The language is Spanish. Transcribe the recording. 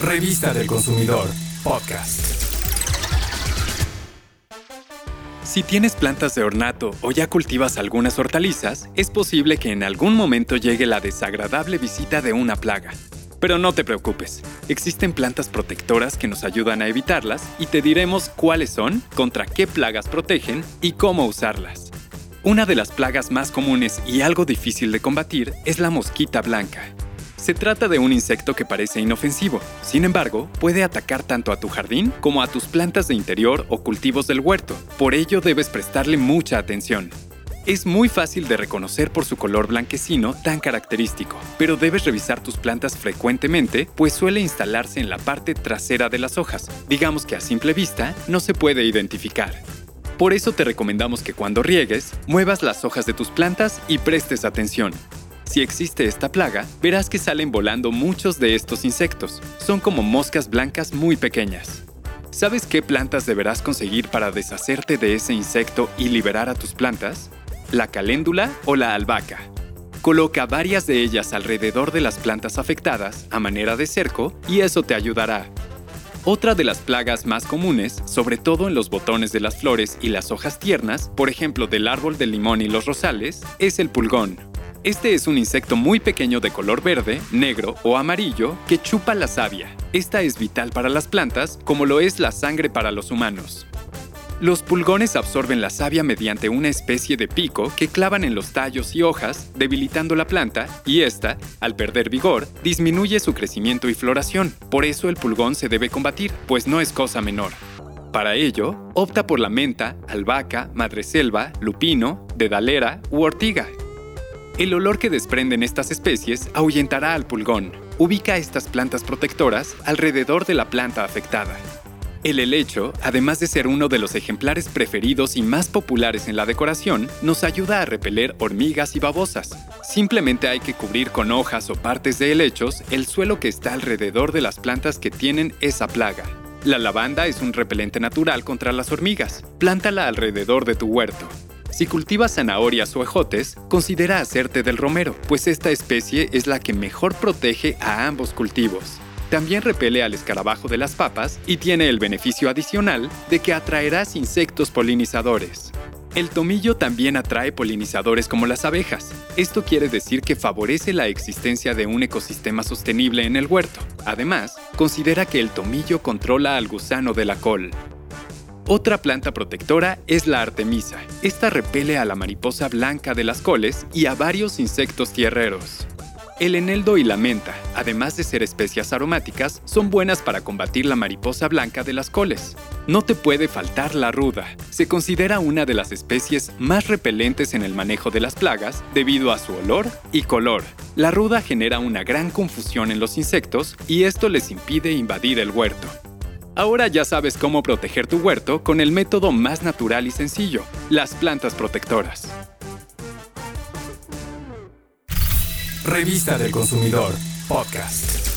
Revista del Consumidor, podcast. Si tienes plantas de ornato o ya cultivas algunas hortalizas, es posible que en algún momento llegue la desagradable visita de una plaga. Pero no te preocupes, existen plantas protectoras que nos ayudan a evitarlas y te diremos cuáles son, contra qué plagas protegen y cómo usarlas. Una de las plagas más comunes y algo difícil de combatir es la mosquita blanca. Se trata de un insecto que parece inofensivo, sin embargo, puede atacar tanto a tu jardín como a tus plantas de interior o cultivos del huerto, por ello debes prestarle mucha atención. Es muy fácil de reconocer por su color blanquecino tan característico, pero debes revisar tus plantas frecuentemente, pues suele instalarse en la parte trasera de las hojas, digamos que a simple vista no se puede identificar. Por eso te recomendamos que cuando riegues, muevas las hojas de tus plantas y prestes atención, si existe esta plaga, verás que salen volando muchos de estos insectos. Son como moscas blancas muy pequeñas. ¿Sabes qué plantas deberás conseguir para deshacerte de ese insecto y liberar a tus plantas? La caléndula o la albahaca. Coloca varias de ellas alrededor de las plantas afectadas a manera de cerco y eso te ayudará. Otra de las plagas más comunes, sobre todo en los botones de las flores y las hojas tiernas, por ejemplo del árbol del limón y los rosales, es el pulgón. Este es un insecto muy pequeño de color verde, negro o amarillo que chupa la savia. Esta es vital para las plantas como lo es la sangre para los humanos. Los pulgones absorben la savia mediante una especie de pico que clavan en los tallos y hojas, debilitando la planta, y esta, al perder vigor, disminuye su crecimiento y floración. Por eso el pulgón se debe combatir, pues no es cosa menor. Para ello, opta por la menta, albahaca, madreselva, lupino, dedalera u ortiga, el olor que desprenden estas especies ahuyentará al pulgón. Ubica estas plantas protectoras alrededor de la planta afectada. El helecho, además de ser uno de los ejemplares preferidos y más populares en la decoración, nos ayuda a repeler hormigas y babosas. Simplemente hay que cubrir con hojas o partes de helechos el suelo que está alrededor de las plantas que tienen esa plaga. La lavanda es un repelente natural contra las hormigas. Plántala alrededor de tu huerto. Si cultivas zanahorias o ejotes, considera hacerte del romero, pues esta especie es la que mejor protege a ambos cultivos. También repele al escarabajo de las papas y tiene el beneficio adicional de que atraerás insectos polinizadores. El tomillo también atrae polinizadores como las abejas. Esto quiere decir que favorece la existencia de un ecosistema sostenible en el huerto. Además, considera que el tomillo controla al gusano de la col, otra planta protectora es la artemisa. Esta repele a la mariposa blanca de las coles y a varios insectos tierreros. El eneldo y la menta, además de ser especias aromáticas, son buenas para combatir la mariposa blanca de las coles. No te puede faltar la ruda. Se considera una de las especies más repelentes en el manejo de las plagas debido a su olor y color. La ruda genera una gran confusión en los insectos y esto les impide invadir el huerto. Ahora ya sabes cómo proteger tu huerto con el método más natural y sencillo, las plantas protectoras. Revista del Consumidor, podcast.